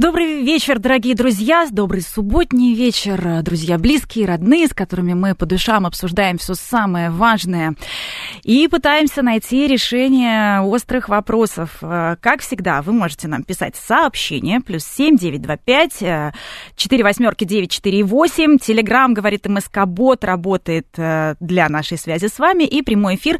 Добрый вечер, дорогие друзья, добрый субботний вечер, друзья близкие, родные, с которыми мы по душам обсуждаем все самое важное и пытаемся найти решение острых вопросов. Как всегда, вы можете нам писать сообщение, плюс семь девять два пять четыре восьмерки девять четыре восемь. Телеграмм, говорит МСК Бот, работает э, для нашей связи с вами, и прямой эфир,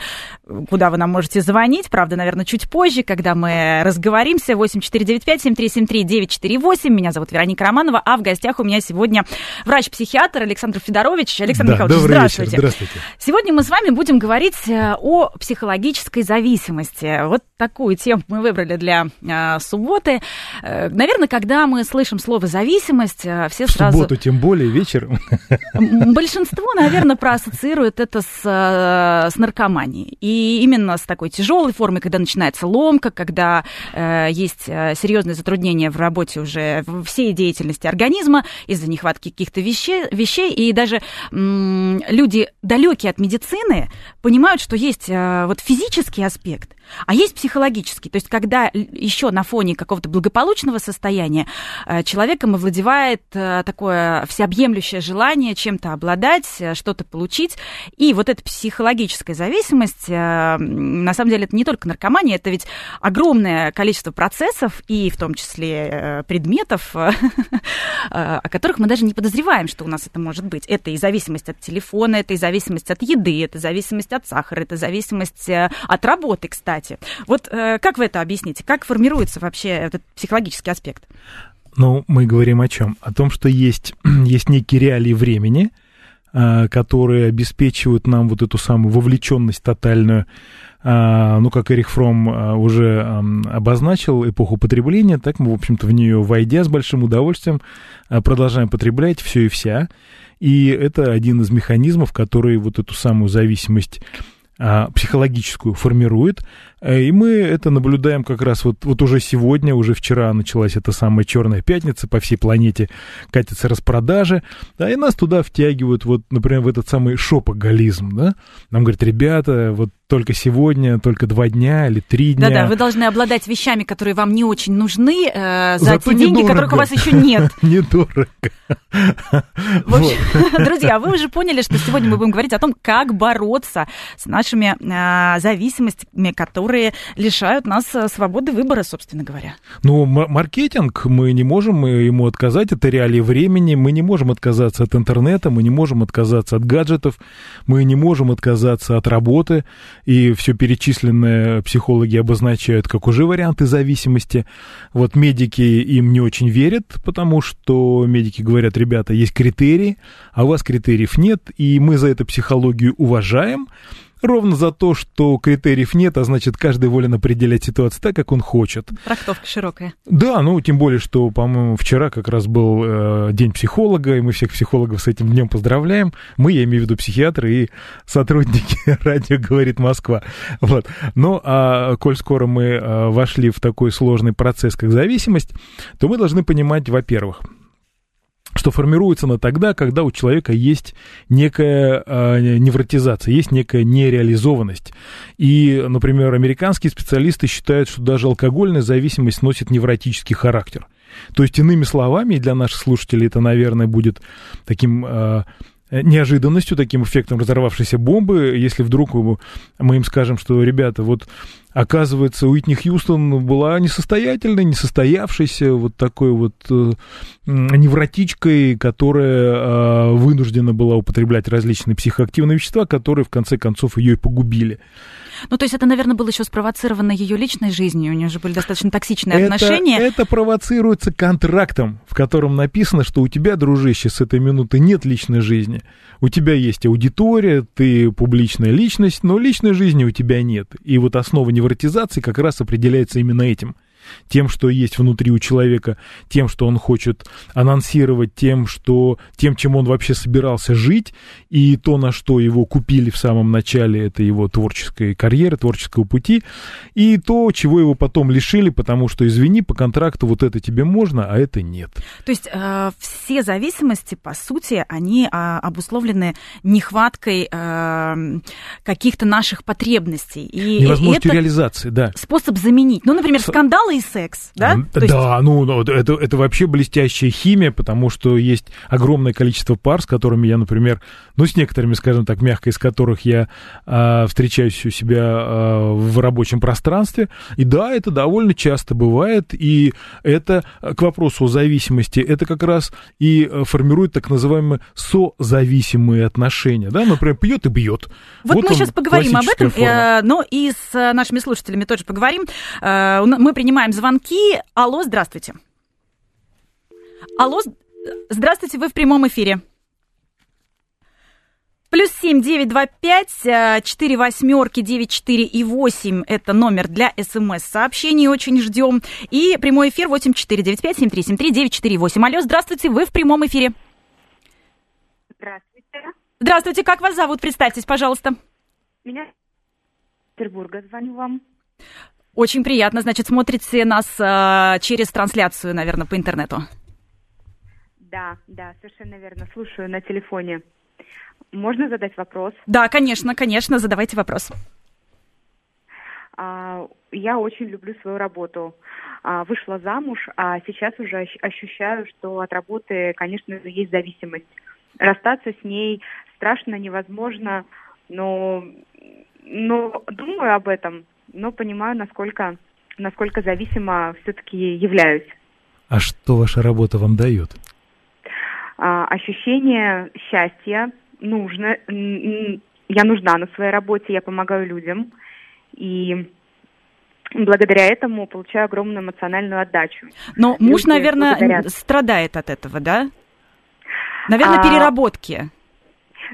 куда вы нам можете звонить, правда, наверное, чуть позже, когда мы разговоримся, восемь четыре девять пять семь три семь три девять 948. Меня зовут Вероника Романова, а в гостях у меня сегодня врач-психиатр Александр Федорович. Александр да, Михайлович, здравствуйте. Вечер, здравствуйте. Сегодня мы с вами будем говорить э, о психологической зависимости. Вот такую тему мы выбрали для э, субботы. Э, наверное, когда мы слышим слово зависимость, э, все в сразу... Субботу тем более, вечером. Большинство, наверное, проассоциирует это с, с наркоманией. И именно с такой тяжелой формой, когда начинается ломка, когда э, есть серьезные затруднения в работе работе уже всей деятельности организма из-за нехватки каких-то вещей, вещей. И даже м- люди далекие от медицины понимают, что есть э, вот физический аспект, а есть психологический, то есть когда еще на фоне какого-то благополучного состояния э, человеком овладевает э, такое всеобъемлющее желание чем-то обладать, э, что-то получить, и вот эта психологическая зависимость, на самом деле это не только наркомания, это ведь огромное количество процессов, и в том числе предметов, о которых мы даже не подозреваем, что у нас это может быть. Это и зависимость от телефона, это и зависимость от еды, это зависимость от сахара, это зависимость от работы, кстати кстати. Вот э, как вы это объясните? Как формируется вообще этот психологический аспект? Ну, мы говорим о чем? О том, что есть, есть некие реалии времени, э, которые обеспечивают нам вот эту самую вовлеченность тотальную. Э, ну, как Эрих Фром уже обозначил эпоху потребления, так мы, в общем-то, в нее войдя с большим удовольствием, продолжаем потреблять все и вся. И это один из механизмов, который вот эту самую зависимость психологическую формирует, и мы это наблюдаем как раз вот, вот уже сегодня, уже вчера началась эта самая черная пятница, по всей планете катятся распродажи, да, и нас туда втягивают, вот, например, в этот самый шопоголизм, да, нам говорят, ребята, вот только сегодня, только два дня или три дня. Да-да, вы должны обладать вещами, которые вам не очень нужны, э, за Зато те деньги, которых у вас еще нет. Недорого. В общем, друзья, вы уже поняли, что сегодня мы будем говорить о том, как бороться с нашими э, зависимостями, которые которые лишают нас э, свободы выбора, собственно говоря. Ну, маркетинг, мы не можем ему отказать, это реалии времени, мы не можем отказаться от интернета, мы не можем отказаться от гаджетов, мы не можем отказаться от работы, и все перечисленное психологи обозначают как уже варианты зависимости. Вот медики им не очень верят, потому что медики говорят, ребята, есть критерии, а у вас критериев нет, и мы за это психологию уважаем, Ровно за то, что критериев нет, а значит, каждый волен определять ситуацию так, как он хочет. Трактовка широкая. Да, ну, тем более, что, по-моему, вчера как раз был э, День психолога, и мы всех психологов с этим днем поздравляем. Мы, я имею в виду психиатры и сотрудники радио «Говорит Москва». Вот. Ну, а коль скоро мы э, вошли в такой сложный процесс, как зависимость, то мы должны понимать, во-первых, что формируется она тогда, когда у человека есть некая э, невротизация, есть некая нереализованность. И, например, американские специалисты считают, что даже алкогольная зависимость носит невротический характер. То есть, иными словами, для наших слушателей это, наверное, будет таким э, неожиданностью, таким эффектом разорвавшейся бомбы, если вдруг мы им скажем, что, ребята, вот оказывается, Уитни Хьюстон была несостоятельной, несостоявшейся, вот такой вот э, невротичкой, которая э, вынуждена была употреблять различные психоактивные вещества, которые в конце концов ее и погубили. Ну, то есть это, наверное, было еще спровоцировано ее личной жизнью, у нее же были достаточно токсичные это, отношения. Это провоцируется контрактом, в котором написано, что у тебя, дружище, с этой минуты нет личной жизни. У тебя есть аудитория, ты публичная личность, но личной жизни у тебя нет. И вот основа невротизации как раз определяется именно этим – тем, что есть внутри у человека, тем, что он хочет анонсировать, тем, что, тем, чем он вообще собирался жить, и то, на что его купили в самом начале, это его творческой карьеры, творческого пути, и то, чего его потом лишили, потому что, извини, по контракту вот это тебе можно, а это нет. То есть э, все зависимости, по сути, они э, обусловлены нехваткой э, каких-то наших потребностей. И, Невозможностью реализации, да. Способ заменить. Ну, например, скандалы и секс, да? Да, есть... ну, ну это, это вообще блестящая химия, потому что есть огромное количество пар, с которыми я, например, ну, с некоторыми, скажем так, мягко, из которых я э, встречаюсь у себя э, в рабочем пространстве. И да, это довольно часто бывает, и это, к вопросу о зависимости, это как раз и формирует так называемые созависимые отношения, да, например, пьет и бьет. Вот, вот мы сейчас поговорим об этом, форма. но и с нашими слушателями тоже поговорим. Э, мы принимаем звонки. Алло, здравствуйте. Алло, здравствуйте, вы в прямом эфире. Плюс семь девять два пять э, четыре восьмерки девять четыре и восемь это номер для смс-сообщений, очень ждем. И прямой эфир восемь четыре девять пять семь три семь три девять четыре восемь. Алло, здравствуйте, вы в прямом эфире. Здравствуйте. Здравствуйте, как вас зовут? Представьтесь, пожалуйста. Меня Петербурга звоню вам. Очень приятно, значит, смотрите нас э, через трансляцию, наверное, по интернету. Да, да, совершенно верно. Слушаю на телефоне. Можно задать вопрос? Да, конечно, конечно, задавайте вопрос. А, я очень люблю свою работу. А, вышла замуж, а сейчас уже ощущаю, что от работы, конечно же, есть зависимость. Расстаться с ней страшно, невозможно, но, но думаю об этом, но понимаю, насколько, насколько зависимо все-таки являюсь. А что ваша работа вам дает? А, ощущение счастья, нужно, я нужна на своей работе, я помогаю людям. И благодаря этому получаю огромную эмоциональную отдачу. Но муж, Люди наверное, благодарят. страдает от этого, да? Наверное, а, переработки.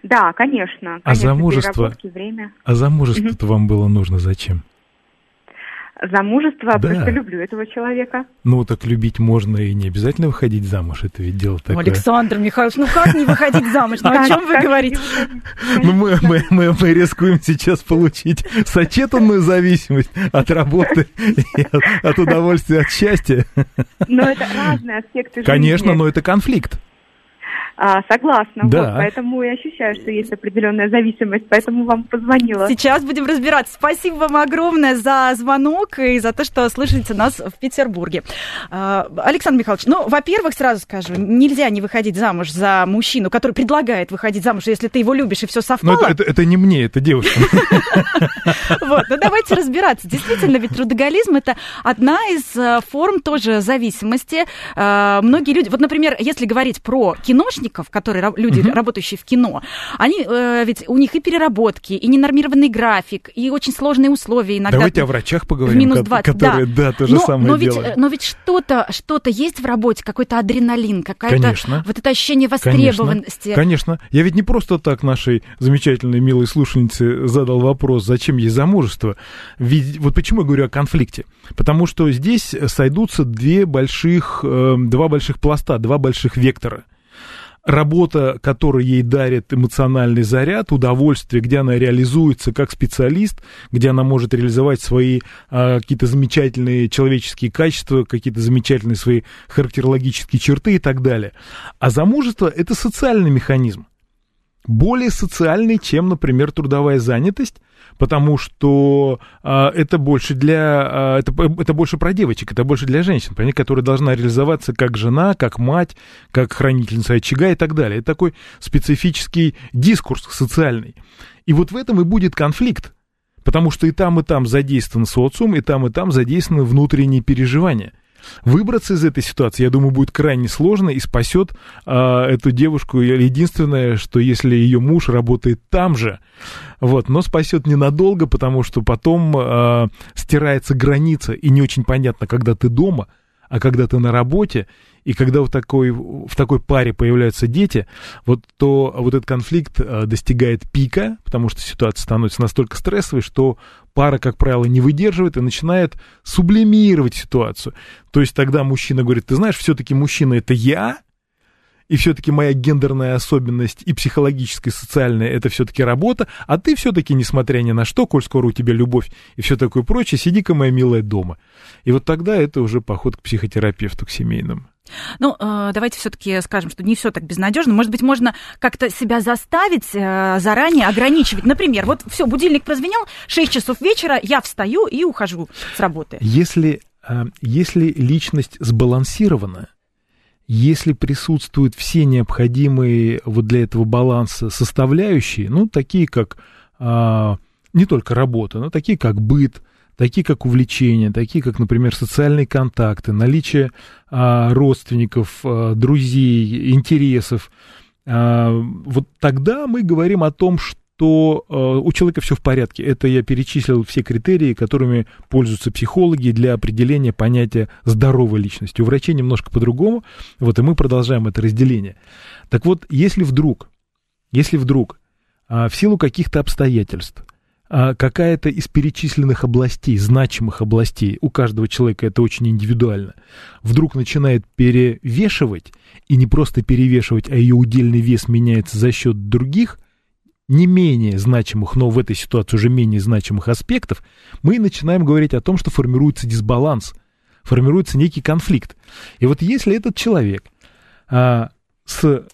Да, конечно. А замужество? Время. А замужество-то вам было нужно зачем? Замужество, да. просто люблю этого человека. Ну, так любить можно и не обязательно выходить замуж, это ведь дело такое. Александр Михайлович, ну как не выходить замуж? Ну о чем вы говорите? Ну мы, мы, мы, мы рискуем сейчас получить сочетанную зависимость от работы и от, от удовольствия, от счастья. Но это разные аспекты жизни. Конечно, но это конфликт. А, согласна. Да. Вот, поэтому и ощущаю, что есть определенная зависимость, поэтому вам позвонила. Сейчас будем разбираться. Спасибо вам огромное за звонок и за то, что слышите нас в Петербурге. А, Александр Михайлович, ну, во-первых, сразу скажу, нельзя не выходить замуж за мужчину, который предлагает выходить замуж, если ты его любишь и все совпало. Но это, это, это не мне, это девушка. Вот, ну давайте разбираться. Действительно, ведь трудоголизм это одна из э, форм тоже зависимости. А, многие люди, вот, например, если говорить про киношников, художников, которые люди, угу. работающие в кино, они э, ведь у них и переработки, и ненормированный график, и очень сложные условия иногда. Давайте о врачах поговорим, минус 20, которые, да, да то же но, самое но делают. ведь, но ведь что-то, что-то есть в работе, какой-то адреналин, какая-то вот это ощущение востребованности. Конечно, конечно. Я ведь не просто так нашей замечательной, милой слушательнице задал вопрос, зачем ей замужество. Ведь вот почему я говорю о конфликте? Потому что здесь сойдутся две больших, э, два больших пласта, два больших вектора – работа, которая ей дарит эмоциональный заряд, удовольствие, где она реализуется как специалист, где она может реализовать свои а, какие-то замечательные человеческие качества, какие-то замечательные свои характерологические черты и так далее. А замужество – это социальный механизм более социальный, чем, например, трудовая занятость, потому что а, это больше для а, это, это больше про девочек, это больше для женщин, понимаете, которая должна реализоваться как жена, как мать, как хранительница очага и так далее. Это такой специфический дискурс социальный. И вот в этом и будет конфликт, потому что и там, и там задействован социум, и там, и там задействованы внутренние переживания – Выбраться из этой ситуации, я думаю, будет крайне сложно и спасет а, эту девушку. Единственное, что если ее муж работает там же, вот, но спасет ненадолго, потому что потом а, стирается граница и не очень понятно, когда ты дома, а когда ты на работе, и когда в такой, в такой паре появляются дети, вот, то вот этот конфликт э, достигает пика, потому что ситуация становится настолько стрессовой, что пара, как правило, не выдерживает и начинает сублимировать ситуацию. То есть тогда мужчина говорит, ты знаешь, все-таки мужчина это я, и все-таки моя гендерная особенность и психологическая, и социальная, это все-таки работа, а ты все-таки, несмотря ни на что, коль скоро у тебя любовь и все такое прочее, сиди-ка, моя милая, дома. И вот тогда это уже поход к психотерапевту, к семейному. Ну, э, давайте все-таки скажем, что не все так безнадежно. Может быть, можно как-то себя заставить э, заранее ограничивать. Например, вот все, будильник прозвенел, 6 часов вечера, я встаю и ухожу с работы. Если, э, если личность сбалансирована, если присутствуют все необходимые вот для этого баланса составляющие, ну, такие как а, не только работа, но такие как быт, такие как увлечения, такие как, например, социальные контакты, наличие а, родственников, а, друзей, интересов, а, вот тогда мы говорим о том, что то э, у человека все в порядке. Это я перечислил все критерии, которыми пользуются психологи для определения понятия здоровой личности. У врачей немножко по-другому, вот и мы продолжаем это разделение. Так вот, если вдруг, если вдруг э, в силу каких-то обстоятельств э, какая-то из перечисленных областей, значимых областей, у каждого человека это очень индивидуально, вдруг начинает перевешивать, и не просто перевешивать, а ее удельный вес меняется за счет других – не менее значимых, но в этой ситуации уже менее значимых аспектов, мы начинаем говорить о том, что формируется дисбаланс, формируется некий конфликт. И вот если этот человек а, с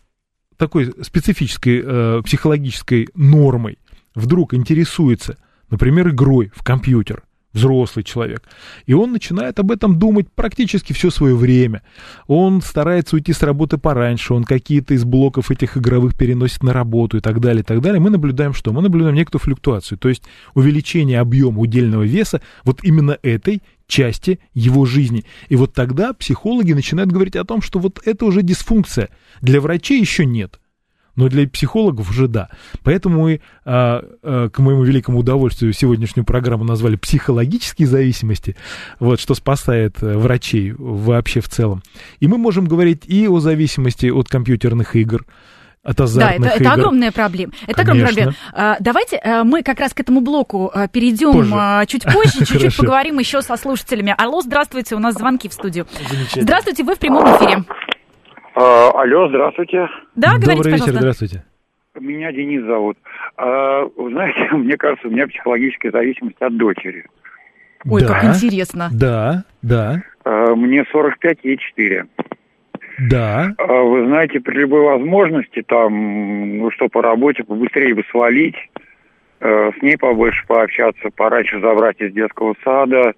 такой специфической а, психологической нормой вдруг интересуется, например, игрой в компьютер, взрослый человек. И он начинает об этом думать практически все свое время. Он старается уйти с работы пораньше, он какие-то из блоков этих игровых переносит на работу и так далее, и так далее. Мы наблюдаем что? Мы наблюдаем некую флюктуацию, то есть увеличение объема удельного веса вот именно этой части его жизни. И вот тогда психологи начинают говорить о том, что вот это уже дисфункция. Для врачей еще нет но для психологов уже да. Поэтому мы, а, а, к моему великому удовольствию, сегодняшнюю программу назвали «Психологические зависимости», вот, что спасает э, врачей вообще в целом. И мы можем говорить и о зависимости от компьютерных игр, от азартных да, это, игр. это огромная проблема. Это огромная проблема. А, давайте а, мы как раз к этому блоку а, перейдем позже. чуть позже, чуть-чуть поговорим еще со слушателями. Алло, здравствуйте, у нас звонки в студию. Здравствуйте, вы в прямом эфире. А, алло, здравствуйте. Да, говорите, Добрый вечер, пожалуйста. здравствуйте. Меня Денис зовут. А, вы знаете, мне кажется, у меня психологическая зависимость от дочери. Ой, Да. как интересно. Да, да, А, мне 45, ей 4. да. А, вы знаете, при любой возможности, там, ну что, по работе побыстрее бы свалить, э, с ней побольше пообщаться, пораньше забрать из детского сада, а,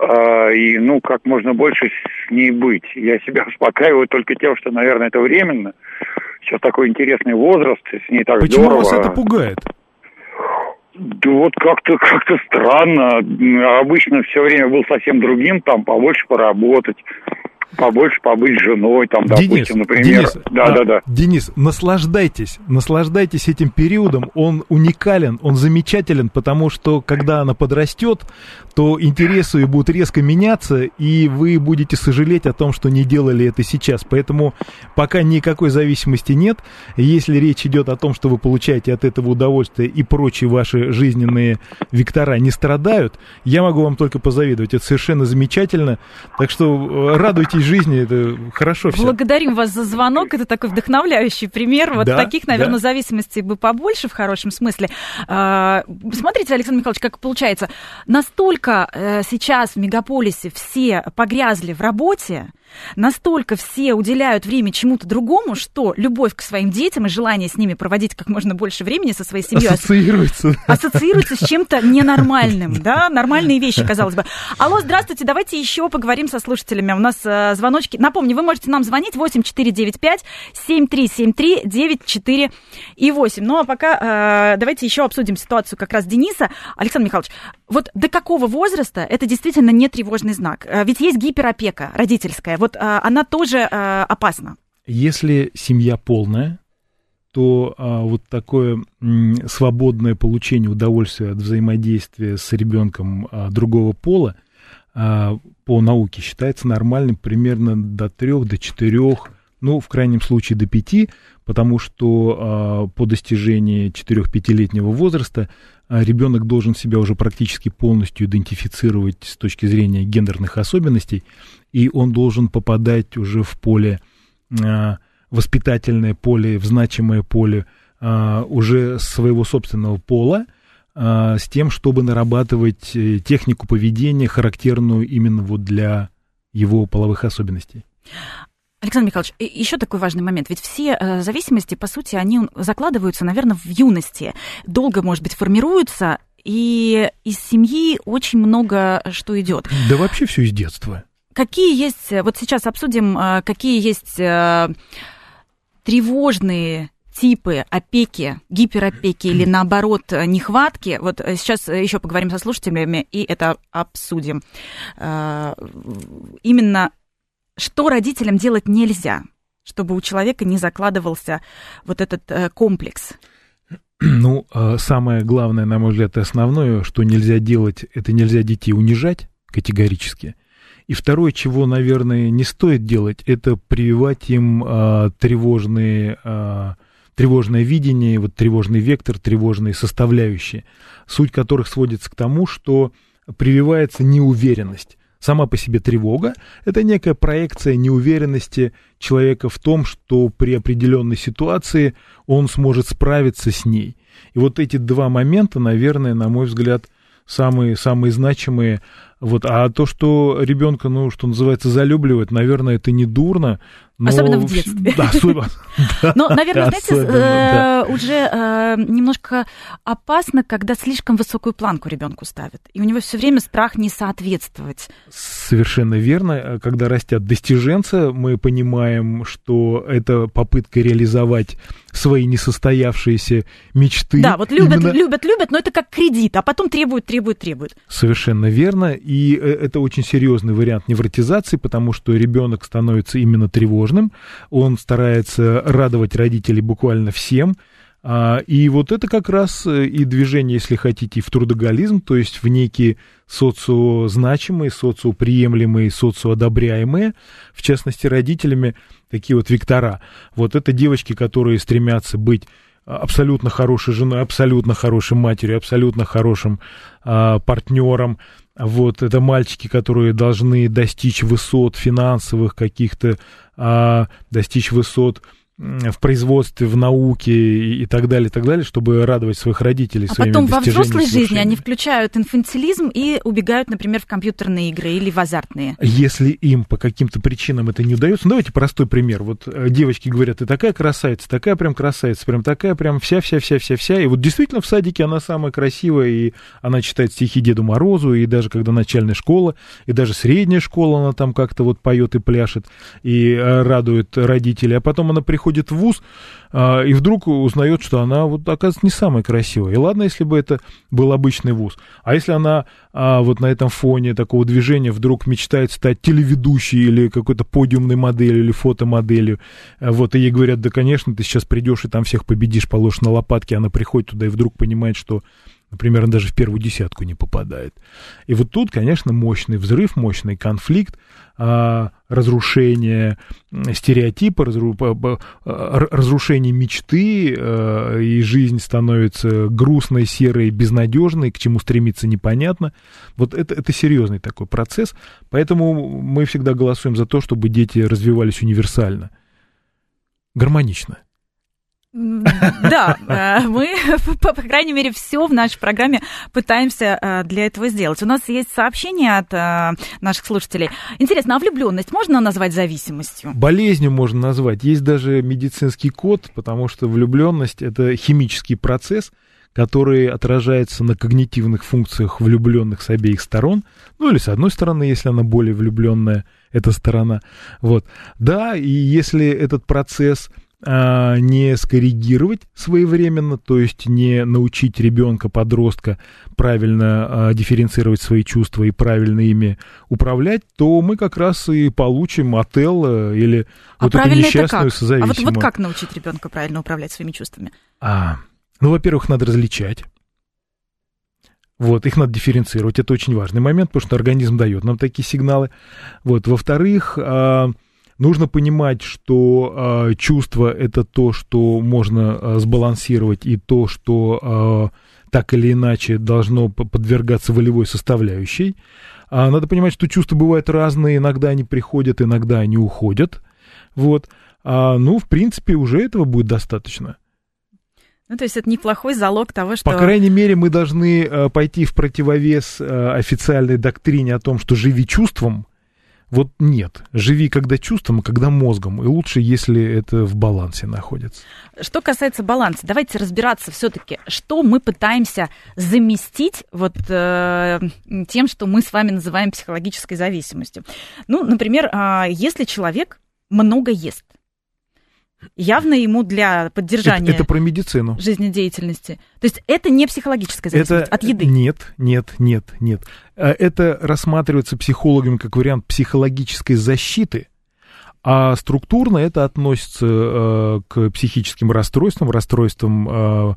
и, ну, как можно больше с ней быть. Я себя успокаиваю только тем, что, наверное, это временно. Сейчас такой интересный возраст, с ней так Почему здорово. вас это пугает? Да вот как-то как-то странно. Обычно все время был совсем другим, там побольше поработать, побольше побыть с женой, там, допустим, Денис, например. Денис, да, а, да, да. Денис, наслаждайтесь, наслаждайтесь этим периодом, он уникален, он замечателен, потому что когда она подрастет, то интересы ее будут резко меняться, и вы будете сожалеть о том, что не делали это сейчас. Поэтому пока никакой зависимости нет. Если речь идет о том, что вы получаете от этого удовольствие и прочие ваши жизненные вектора не страдают, я могу вам только позавидовать. Это совершенно замечательно. Так что э, радуйтесь жизни, это хорошо все. Благодарим вас за звонок. Это такой вдохновляющий пример. Вот Да, таких, наверное, да. зависимостей бы побольше в хорошем смысле. А, Смотрите, Александр Михайлович, как получается. Настолько э, сейчас в мегаполисе все погрязли в работе, настолько все уделяют время чему-то другому, что любовь к своим детям и желание с ними проводить как можно больше времени со своей семьей Ассоциируется. ассоциируется с чем-то ненормальным, да, нормальные вещи, казалось бы. Алло, здравствуйте, давайте еще поговорим со слушателями. У нас э, звоночки. Напомню, вы можете нам звонить 8495 7373 94 и 8. Ну а пока э, давайте еще обсудим ситуацию как раз Дениса. Александр Михайлович, вот до какого возраста это действительно не тревожный знак? Э, Ведь есть гиперопека родительская. Вот э, она тоже э, опасна. Если семья полная, то а, вот такое м, свободное получение удовольствия от взаимодействия с ребенком а, другого пола, а, по науке считается нормальным примерно до 3, до 4, ну, в крайнем случае до 5, потому что а, по достижении 4-5-летнего возраста ребенок должен себя уже практически полностью идентифицировать с точки зрения гендерных особенностей, и он должен попадать уже в поле, воспитательное поле, в значимое поле уже своего собственного пола, а, с тем, чтобы нарабатывать э, технику поведения, характерную именно вот для его половых особенностей. Александр Михайлович, еще такой важный момент. Ведь все э, зависимости, по сути, они закладываются, наверное, в юности. Долго, может быть, формируются, и из семьи очень много что идет. Да вообще все из детства. Какие есть, вот сейчас обсудим, э, какие есть тревожные типы опеки, гиперопеки или наоборот нехватки. Вот э, сейчас э, еще поговорим со слушателями и это обсудим. Э, именно что родителям делать нельзя, чтобы у человека не закладывался вот этот комплекс. Ну, самое главное, на мой взгляд, и основное, что нельзя делать, это нельзя детей унижать категорически. И второе, чего, наверное, не стоит делать, это прививать им а, тревожные а, тревожное видение, вот тревожный вектор, тревожные составляющие, суть которых сводится к тому, что прививается неуверенность. Сама по себе тревога – это некая проекция неуверенности человека в том, что при определенной ситуации он сможет справиться с ней. И вот эти два момента, наверное, на мой взгляд, самые, самые значимые вот, а то, что ребенка, ну, что называется, залюбливает, наверное, это не дурно. Но... Особенно в детстве. Да, особенно. Но, наверное, знаете, э, уже э, немножко опасно, когда слишком высокую планку ребенку ставят. И у него все время страх не соответствовать. Совершенно верно. Когда растят достиженцы, мы понимаем, что это попытка реализовать свои несостоявшиеся мечты. Да, вот любят, любят, любят, но это как кредит, а потом требуют, требуют, требуют. Совершенно верно. И э, это очень серьезный вариант невротизации, потому что ребенок становится именно тревожным, он старается радовать родителей буквально всем, а, и вот это как раз э, и движение, если хотите, в трудоголизм, то есть в некие социозначимые, социоприемлемые, социоодобряемые, в частности, родителями, такие вот вектора. Вот это девочки, которые стремятся быть абсолютно хорошей женой, абсолютно хорошей матерью, абсолютно хорошим а, партнером, вот, это мальчики, которые должны достичь высот финансовых каких-то, а, достичь высот в производстве, в науке и, так далее, и так далее, чтобы радовать своих родителей а своими потом во взрослой жизни они включают инфантилизм и убегают, например, в компьютерные игры или в азартные. Если им по каким-то причинам это не удается, ну, давайте простой пример. Вот э, девочки говорят, ты такая красавица, такая прям красавица, прям такая прям вся-вся-вся-вся-вся. И вот действительно в садике она самая красивая, и она читает стихи Деду Морозу, и даже когда начальная школа, и даже средняя школа, она там как-то вот поет и пляшет, и э, радует родителей. А потом она приходит приходит в ВУЗ а, и вдруг узнает, что она, вот, оказывается, не самая красивая. И ладно, если бы это был обычный ВУЗ. А если она а, вот на этом фоне такого движения вдруг мечтает стать телеведущей или какой-то подиумной моделью или фотомоделью, а, вот, и ей говорят, да, конечно, ты сейчас придешь и там всех победишь, положишь на лопатки, она приходит туда и вдруг понимает, что Например, он даже в первую десятку не попадает. И вот тут, конечно, мощный взрыв, мощный конфликт, а, разрушение стереотипа, разрушение мечты, а, и жизнь становится грустной, серой, безнадежной, к чему стремиться непонятно. Вот это, это серьезный такой процесс. Поэтому мы всегда голосуем за то, чтобы дети развивались универсально, гармонично. Да, э, мы, по крайней мере, все в нашей программе пытаемся э, для этого сделать. У нас есть сообщение от э, наших слушателей. Интересно, а влюбленность можно назвать зависимостью? Болезнью можно назвать. Есть даже медицинский код, потому что влюбленность это химический процесс, который отражается на когнитивных функциях влюбленных с обеих сторон, ну или с одной стороны, если она более влюбленная, эта сторона. Вот. Да, и если этот процесс не скоррегировать своевременно, то есть не научить ребенка, подростка правильно а, дифференцировать свои чувства и правильно ими управлять, то мы как раз и получим отел или а вот эту несчастную это как? А вот, вот как научить ребенка правильно управлять своими чувствами? А, ну, во-первых, надо различать. Вот, их надо дифференцировать, это очень важный момент, потому что организм дает нам такие сигналы. Вот, во-вторых, а, нужно понимать, что а, чувство это то, что можно а, сбалансировать, и то, что так или иначе должно подвергаться волевой составляющей. Надо понимать, что чувства бывают разные, иногда они приходят, иногда они уходят. Вот. Ну, в принципе, уже этого будет достаточно. Ну, то есть это неплохой залог того, что... По крайней мере, мы должны э, пойти в противовес э, официальной доктрине о том, что живи чувством. Вот нет. Живи когда чувством, а когда мозгом. И лучше, если это в балансе находится. Что касается баланса, давайте разбираться все-таки, что мы пытаемся заместить вот э, тем, что мы с вами называем психологической зависимостью. Ну, например, э, если человек много ест, явно ему для поддержания это, это про медицину. жизнедеятельности. То есть это не психологическая зависимость это, от еды. Нет, нет, нет, нет. А это рассматривается психологами как вариант психологической защиты, а структурно это относится э, к психическим расстройствам, расстройствам э,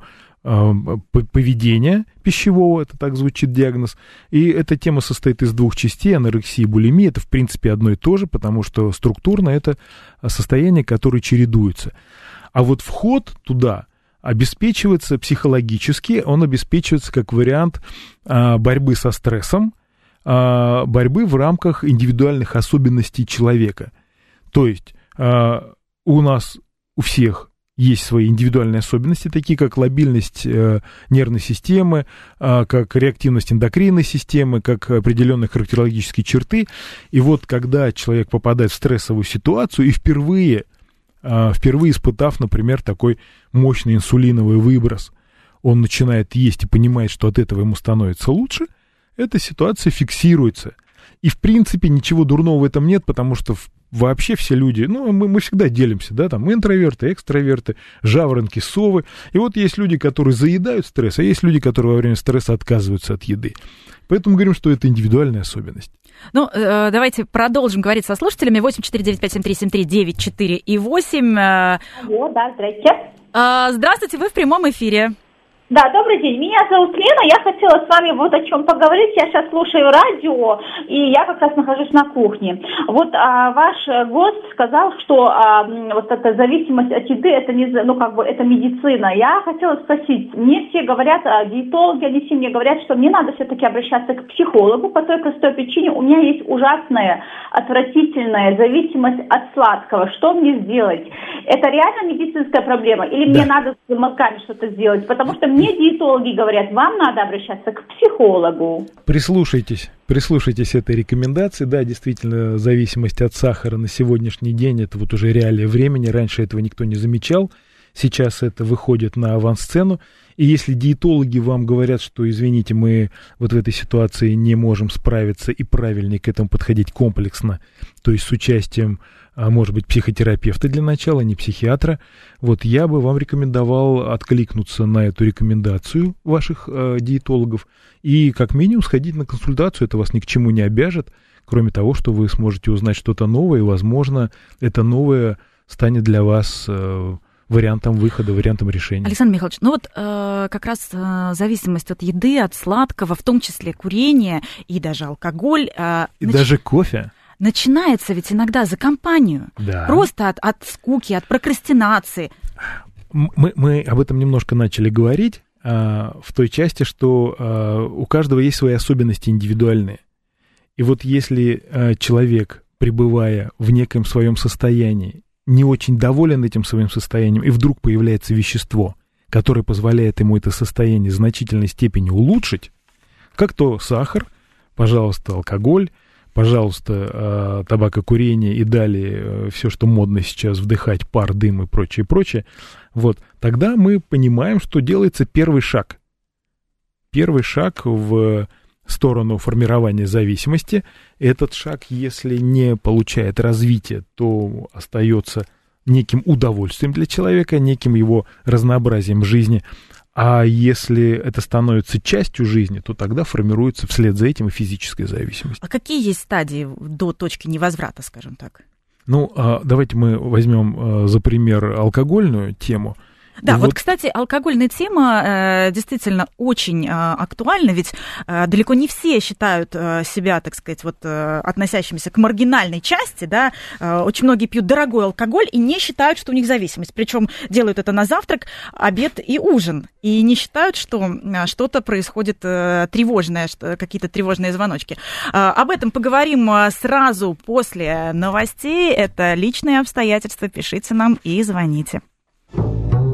поведения пищевого, это так звучит диагноз. И эта тема состоит из двух частей, анорексия и булимия. Это, в принципе, одно и то же, потому что структурно это состояние, которое чередуется. А вот вход туда обеспечивается психологически, он обеспечивается как вариант а, борьбы со стрессом, а, борьбы в рамках индивидуальных особенностей человека. То есть у нас у всех есть свои индивидуальные особенности, такие как лобильность э, нервной системы, э, как реактивность эндокринной системы, как определенные характерологические черты. И вот когда человек попадает в стрессовую ситуацию и впервые, э, впервые испытав, например, такой мощный инсулиновый выброс, он начинает есть и понимает, что от этого ему становится лучше, эта ситуация фиксируется. И, в принципе, ничего дурного в этом нет, потому что в вообще все люди, ну, мы, мы всегда делимся, да, там интроверты, экстраверты, жаворонки, совы. И вот есть люди, которые заедают стресс, а есть люди, которые во время стресса отказываются от еды. Поэтому говорим, что это индивидуальная особенность. Ну, э, давайте продолжим говорить со слушателями. 8495737394 и 8. Э, Алло, да, здрасте. Э, здравствуйте, вы в прямом эфире. Да, добрый день. Меня зовут Лена. Я хотела с вами вот о чем поговорить. Я сейчас слушаю радио, и я как раз нахожусь на кухне. Вот а, ваш гость сказал, что а, вот эта зависимость от еды, это не, ну как бы это медицина. Я хотела спросить, мне все говорят, а, диетологи, они все мне говорят, что мне надо все-таки обращаться к психологу по той простой причине. У меня есть ужасная, отвратительная зависимость от сладкого. Что мне сделать? Это реально медицинская проблема? Или да. мне надо с мозгами что-то сделать? Потому что мне диетологи говорят, вам надо обращаться к психологу. Прислушайтесь, прислушайтесь этой рекомендации. Да, действительно, зависимость от сахара на сегодняшний день, это вот уже реалия времени. Раньше этого никто не замечал. Сейчас это выходит на авансцену. И если диетологи вам говорят, что, извините, мы вот в этой ситуации не можем справиться и правильнее к этому подходить комплексно, то есть с участием а может быть, психотерапевта для начала, не психиатра. Вот я бы вам рекомендовал откликнуться на эту рекомендацию ваших э, диетологов и как минимум сходить на консультацию. Это вас ни к чему не обяжет, кроме того, что вы сможете узнать что-то новое, и, возможно, это новое станет для вас э, вариантом выхода, вариантом решения. Александр Михайлович, ну вот э, как раз э, зависимость от еды, от сладкого, в том числе курения и даже алкоголь. Э, и нач... даже кофе начинается ведь иногда за компанию. Да. Просто от, от скуки, от прокрастинации. Мы, мы об этом немножко начали говорить а, в той части, что а, у каждого есть свои особенности индивидуальные. И вот если а, человек, пребывая в неком своем состоянии, не очень доволен этим своим состоянием, и вдруг появляется вещество, которое позволяет ему это состояние в значительной степени улучшить, как то сахар, пожалуйста, алкоголь, пожалуйста, а, табакокурение и далее э, все, что модно сейчас, вдыхать пар, дым и прочее, прочее, вот, тогда мы понимаем, что делается первый шаг. Первый шаг в сторону формирования зависимости. Этот шаг, если не получает развития, то остается неким удовольствием для человека, неким его разнообразием жизни. А если это становится частью жизни, то тогда формируется вслед за этим и физическая зависимость. А какие есть стадии до точки невозврата, скажем так? Ну, а, давайте мы возьмем а, за пример алкогольную тему. Да, вот, вот, кстати, алкогольная тема э, действительно очень э, актуальна, ведь э, далеко не все считают э, себя, так сказать, вот э, относящимися к маргинальной части, да, э, очень многие пьют дорогой алкоголь и не считают, что у них зависимость, причем делают это на завтрак, обед и ужин, и не считают, что э, что-то происходит э, тревожное, что, какие-то тревожные звоночки. Э, об этом поговорим э, сразу после новостей, это личные обстоятельства, пишите нам и звоните.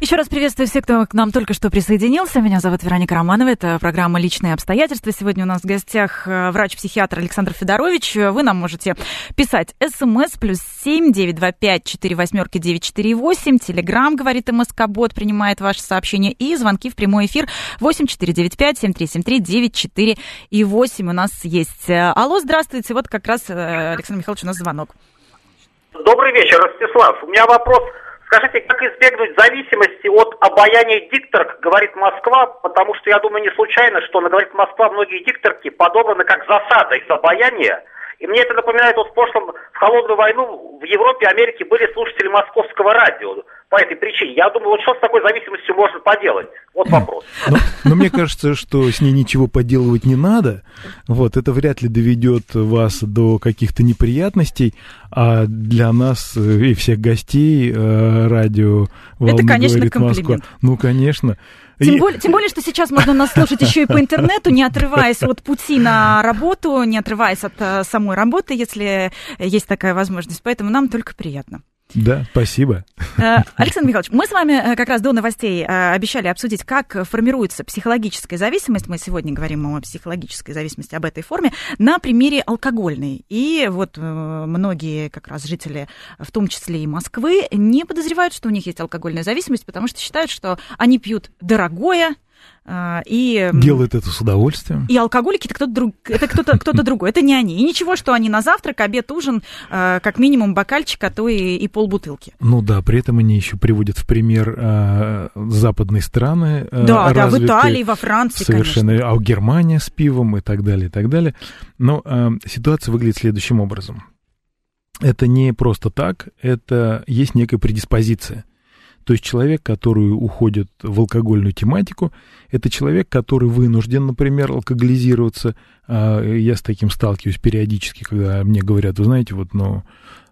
Еще раз приветствую всех, кто к нам только что присоединился. Меня зовут Вероника Романова. Это программа «Личные обстоятельства». Сегодня у нас в гостях э, врач-психиатр Александр Федорович. Вы нам можете писать смс плюс семь девять два пять четыре восьмерки девять четыре восемь. Телеграмм, говорит МСК-бот, принимает ваши сообщения. И звонки в прямой эфир восемь четыре девять пять семь три семь три девять четыре и восемь у нас есть. Алло, здравствуйте. Вот как раз, э, Александр Михайлович, у нас звонок. Добрый вечер, Ростислав. У меня вопрос Скажите, как избегнуть зависимости от обаяния дикторок, говорит Москва, потому что я думаю не случайно, что она говорит Москва, многие дикторки подобраны как засада из обаяния. И мне это напоминает, вот в прошлом, в холодную войну в Европе, Америке были слушатели московского радио по этой причине. Я думаю, вот что с такой зависимостью можно поделать? Вот вопрос. Но, но мне кажется, что с ней ничего поделывать не надо. Вот, это вряд ли доведет вас до каких-то неприятностей. А для нас и всех гостей э, радио Это, конечно, комплимент. Москва. Ну, конечно. Тем, и... более, тем более, что сейчас можно нас слушать еще и по интернету, не отрываясь от пути на работу, не отрываясь от э, самой работы, если есть такая возможность. Поэтому нам только приятно. Да, спасибо. Э, Александр Михайлович, мы с вами э, как раз до новостей э, обещали обсудить, как формируется психологическая зависимость. Мы сегодня говорим о психологической зависимости, об этой форме, на примере алкогольной. И вот многие как раз жители, в том числе и Москвы, не подозревают, что у них есть алкогольная зависимость, потому что считают, что они пьют дорогое, и... Делают это с удовольствием. И алкоголики это кто-то, друг, это кто-то, кто-то другой, это не они. И ничего, что они на завтрак, обед, ужин, а, как минимум бокальчик, а то и, и полбутылки. Ну да, при этом они еще приводят в пример а, западные страны. Да, да, в Италии, во Франции, Совершенно, конечно. а в Германии с пивом и так далее, и так далее. Но а, ситуация выглядит следующим образом. Это не просто так, это есть некая предиспозиция. То есть человек, который уходит в алкогольную тематику, это человек, который вынужден, например, алкоголизироваться. А, я с таким сталкиваюсь периодически, когда мне говорят, вы знаете, вот, ну,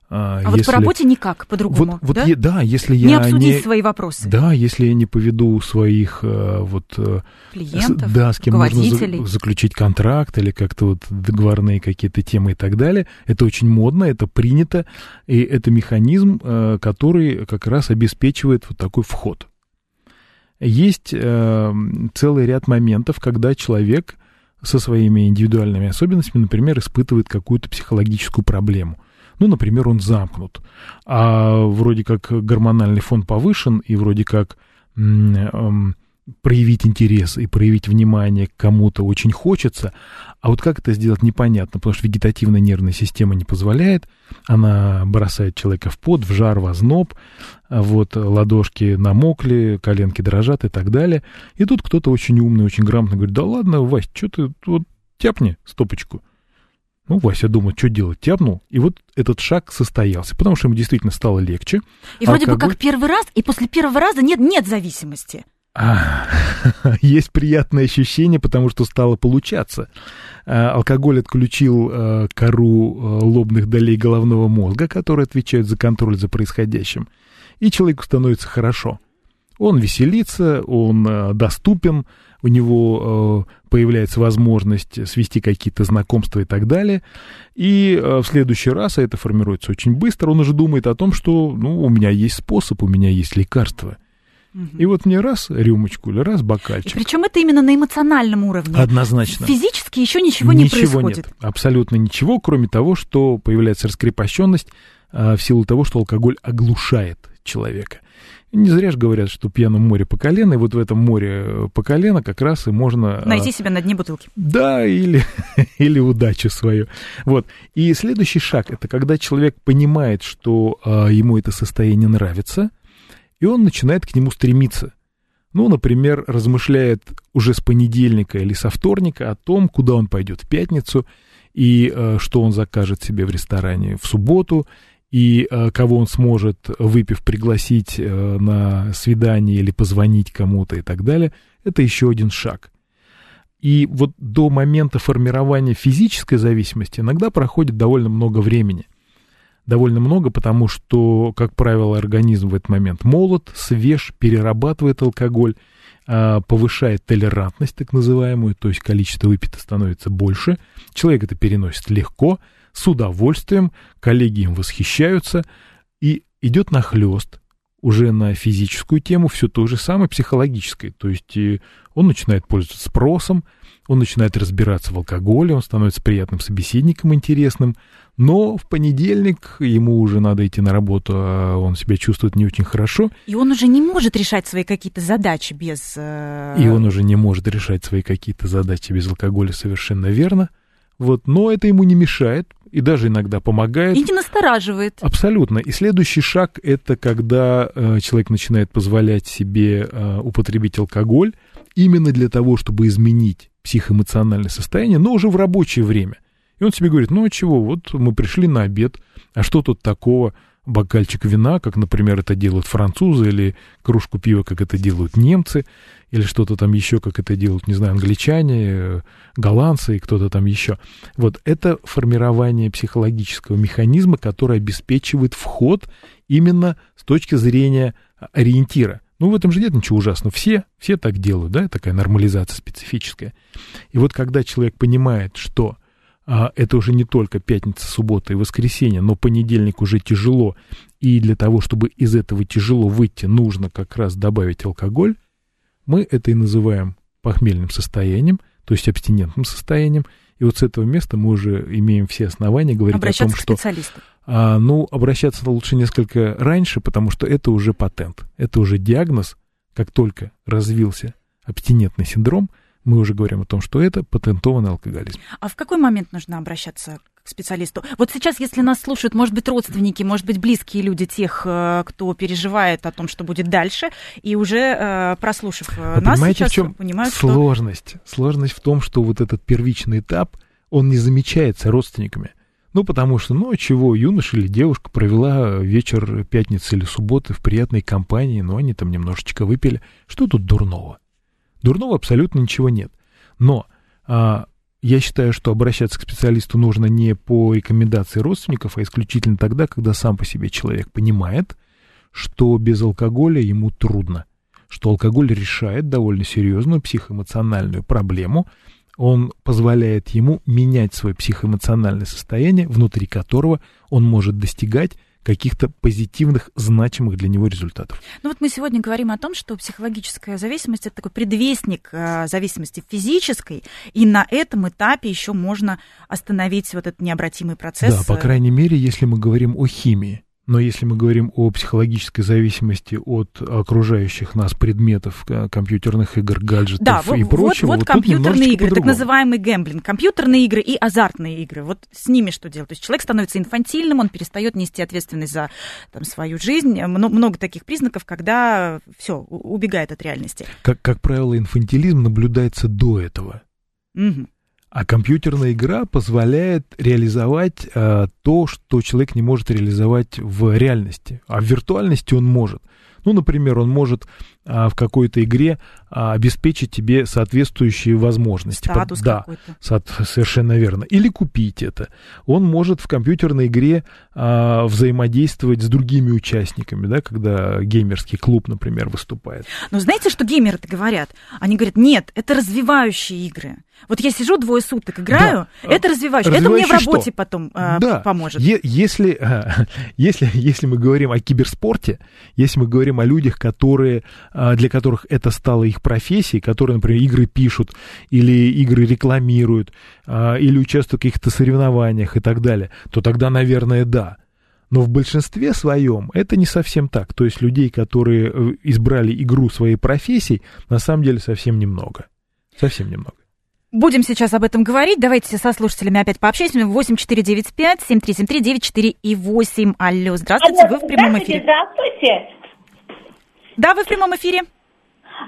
а, а если... вот по работе никак, по-другому, вот, вот да? Я, да, если я не обсудить не, свои вопросы. Да, если я не поведу своих э, вот э, клиентов, с, да, с кем можно за, заключить контракт или как-то вот договорные какие-то темы и так далее, это очень модно, это принято, и это механизм, э, который как раз обеспечивает вот такой вход. Есть целый ряд моментов, когда человек со своими индивидуальными особенностями, например, испытывает какую-то психологическую проблему ну, например, он замкнут, а вроде как гормональный фон повышен, и вроде как проявить интерес и проявить внимание к кому-то очень хочется, а вот как это сделать непонятно, потому что вегетативная нервная система не позволяет, она бросает человека в пот, в жар, в озноб, вот ладошки намокли, коленки дрожат и так далее. И тут кто-то очень умный, очень грамотно говорит, да ладно, Вась, что ты вот тяпни стопочку. Ну, Вася думает, что делать, тяпнул, и вот этот шаг состоялся, потому что ему действительно стало легче. И вроде Алкоголь... бы как первый раз, и после первого раза нет, нет зависимости. А, есть приятное ощущение, потому что стало получаться. А, алкоголь отключил а, кору а, лобных долей головного мозга, которые отвечают за контроль за происходящим, и человеку становится хорошо. Он веселится, он а, доступен, у него э, появляется возможность свести какие-то знакомства и так далее. И э, в следующий раз, а это формируется очень быстро, он уже думает о том, что ну, у меня есть способ, у меня есть лекарство. И вот мне раз рюмочку или раз бокальчик. Причем это именно на эмоциональном уровне. Однозначно. Физически еще ничего, ничего не происходит. Нет, абсолютно ничего, кроме того, что появляется раскрепощенность а, в силу того, что алкоголь оглушает человека. Не зря же говорят, что пьяном море по колено, и вот в этом море э, по колено как раз и можно... А, Найти себя на дне бутылки. Да, или, или удачу свою. Вот. И следующий шаг, это когда человек понимает, что а, ему это состояние нравится, и он начинает к нему стремиться. Ну, например, размышляет уже с понедельника или со вторника о том, куда он пойдет в пятницу, и э, что он закажет себе в ресторане в субботу, и э, кого он сможет, выпив, пригласить э, на свидание или позвонить кому-то и так далее, это еще один шаг. И вот до момента формирования физической зависимости иногда проходит довольно много времени. Довольно много, потому что, как правило, организм в этот момент молод, свеж, перерабатывает алкоголь, а, повышает толерантность, так называемую, то есть количество выпито становится больше. Человек это переносит легко, с удовольствием, коллеги им восхищаются, и идет нахлест уже на физическую тему, все то же самое психологическое. То есть он начинает пользоваться спросом, он начинает разбираться в алкоголе, он становится приятным собеседником, интересным, но в понедельник ему уже надо идти на работу, а он себя чувствует не очень хорошо. И он уже не может решать свои какие-то задачи без... Э, И он уже не может решать свои какие-то задачи без алкоголя, совершенно верно. Вот, но это ему не мешает и даже иногда помогает. И не настораживает. Абсолютно. И следующий шаг это когда э, человек начинает позволять себе э, употребить алкоголь именно для того, чтобы изменить психоэмоциональное состояние, но уже в рабочее время. И он себе говорит, ну а чего, вот мы пришли на обед, а что тут такого? Бокальчик вина, как, например, это делают французы, или кружку пива, как это делают немцы, или что-то там еще, как это делают, не знаю, англичане, э, голландцы и кто-то там еще. Вот это формирование психологического механизма, который обеспечивает вход именно с точки зрения ориентира. Ну, в этом же нет ничего ужасного. Все, все так делают, да, такая нормализация специфическая. И вот когда человек понимает, что а, это уже не только пятница, суббота и воскресенье, но понедельник уже тяжело, и для того, чтобы из этого тяжело выйти, нужно как раз добавить алкоголь, мы это и называем похмельным состоянием, то есть абстинентным состоянием, и вот с этого места мы уже имеем все основания говорить Обращаться о том, что... специалисту. А, ну, обращаться лучше несколько раньше, потому что это уже патент, это уже диагноз. Как только развился абстинентный синдром, мы уже говорим о том, что это патентованный алкоголизм. А в какой момент нужно обращаться к специалисту? Вот сейчас, если нас слушают, может быть, родственники, может быть, близкие люди тех, э, кто переживает о том, что будет дальше, и уже э, прослушав э, Вы нас понимаете, сейчас, в чем понимают, что... сложность? Сложность в том, что вот этот первичный этап, он не замечается родственниками. Ну, потому что, ну, чего, юноша или девушка провела вечер пятницы или субботы в приятной компании, но они там немножечко выпили. Что тут дурного? Дурного абсолютно ничего нет. Но а, я считаю, что обращаться к специалисту нужно не по рекомендации родственников, а исключительно тогда, когда сам по себе человек понимает, что без алкоголя ему трудно, что алкоголь решает довольно серьезную психоэмоциональную проблему, он позволяет ему менять свое психоэмоциональное состояние, внутри которого он может достигать каких-то позитивных, значимых для него результатов. Ну вот мы сегодня говорим о том, что психологическая зависимость это такой предвестник э, зависимости физической, и на этом этапе еще можно остановить вот этот необратимый процесс. Да, по крайней мере, если мы говорим о химии. Но если мы говорим о психологической зависимости от окружающих нас предметов, э, компьютерных игр, гаджетов да, и вот, прочего, вот, вот компьютерные игры, так называемый гэмблинг, компьютерные игры и азартные игры. Вот с ними что делать? То есть человек становится инфантильным, он перестает нести ответственность за там, свою жизнь. Много, много таких признаков, когда все убегает от реальности. Как, как правило, инфантилизм наблюдается до этого. Мгм. А компьютерная игра позволяет реализовать э, то, что человек не может реализовать в реальности. А в виртуальности он может. Ну, например, он может а, в какой-то игре а, обеспечить тебе соответствующие возможности. Статус да, со- совершенно верно. Или купить это. Он может в компьютерной игре а, взаимодействовать с другими участниками, да, когда геймерский клуб, например, выступает. Но знаете, что геймеры-то говорят? Они говорят, нет, это развивающие игры. Вот я сижу двое суток, играю, Да. это развивающие. Это мне в работе что? потом э, да. поможет. Е- если, а, если, если мы говорим о киберспорте, если мы говорим о людях, которые, а, для которых это стало их профессией, которые, например, игры пишут или игры рекламируют, а, или участвуют в каких-то соревнованиях и так далее, то тогда, наверное, да. Но в большинстве своем это не совсем так. То есть людей, которые э, избрали игру своей профессией, на самом деле совсем немного. Совсем немного. Будем сейчас об этом говорить. Давайте со слушателями опять пообщаемся. 8495 7373 94 и 8. Алло, здравствуйте, вы в прямом Здравствуйте, эфире. Здравствуйте. Да, вы в прямом эфире.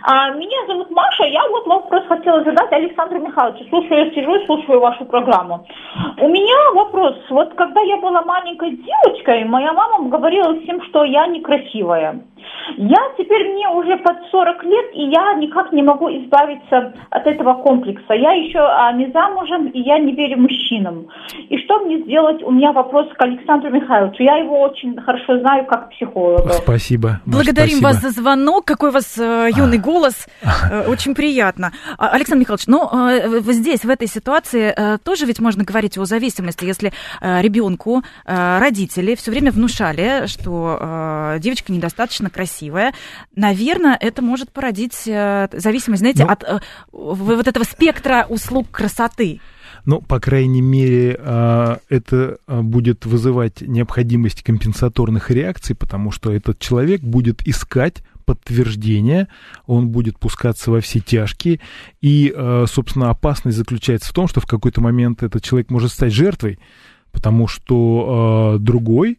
А, меня зовут Маша, я вот вопрос хотела задать Александру Михайловичу. Слушаю, я сижу и слушаю вашу программу. У меня вопрос. Вот когда я была маленькой девочкой, моя мама говорила всем, что я некрасивая. Я теперь мне уже под 40 лет, и я никак не могу избавиться от этого комплекса. Я еще а, не замужем, и я не верю мужчинам. И что мне сделать? У меня вопрос к Александру Михайловичу. Я его очень хорошо знаю как психолога. Спасибо. Благодарим спасибо. вас за звонок. Какой у вас э, юный голос. Э, очень приятно. А, Александр Михайлович, ну, э, здесь, в этой ситуации, э, тоже ведь можно говорить о зависимости, если ребенку родители все время внушали, что девочка недостаточно красивая. Наверное, это может породить зависимость, знаете, Ну, от вот этого спектра услуг красоты. Ну, по крайней мере, это будет вызывать необходимость компенсаторных реакций, потому что этот человек будет искать подтверждение, он будет пускаться во все тяжкие, и, а, собственно, опасность заключается в том, что в какой-то момент этот человек может стать жертвой, потому что а, другой,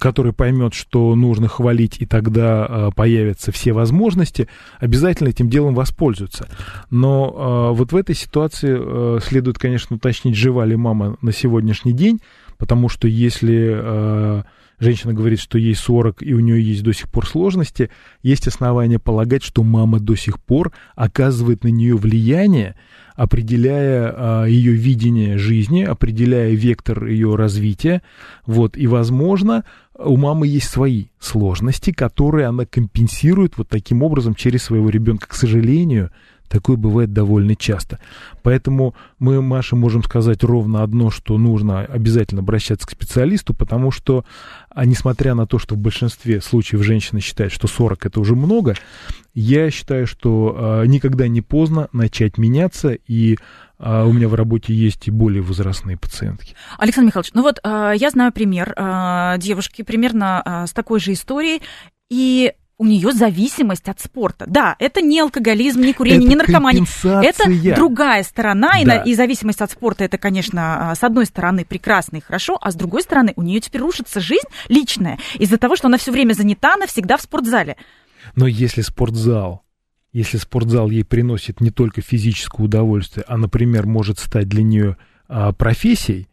который поймет, что нужно хвалить, и тогда а, появятся все возможности, обязательно этим делом воспользуются. Но вот в этой ситуации следует, конечно, уточнить, жива ли мама на сегодняшний день, потому что если женщина говорит, что ей 40 и у нее есть до сих пор сложности, есть основания полагать, что мама до сих пор оказывает на нее влияние, определяя а, ее видение жизни, определяя вектор ее развития. Вот, и, возможно, у мамы есть свои сложности, которые она компенсирует вот таким образом через своего ребенка. К сожалению, такое бывает довольно часто. Поэтому мы, Маша, можем сказать ровно одно, что нужно обязательно обращаться к специалисту, потому что, а несмотря на то, что в большинстве случаев женщина считает, что 40 это уже много, я считаю, что а, никогда не поздно начать меняться, и а, у меня в работе есть и более возрастные пациентки. Александр Михайлович, ну вот э, я знаю пример э, девушки примерно э, с такой же историей, и у нее зависимость от спорта. Да, это не алкоголизм, не курение, Это не наркомания. Это другая сторона, и, Да. на- и зависимость от спорта это, конечно, а, с одной стороны прекрасно и хорошо, а с другой стороны у нее теперь рушится жизнь личная из-за того, что она все время занята, навсегда в спортзале. Но если спортзал, если спортзал ей приносит не только физическое удовольствие, а, например, может стать для нее а, профессией,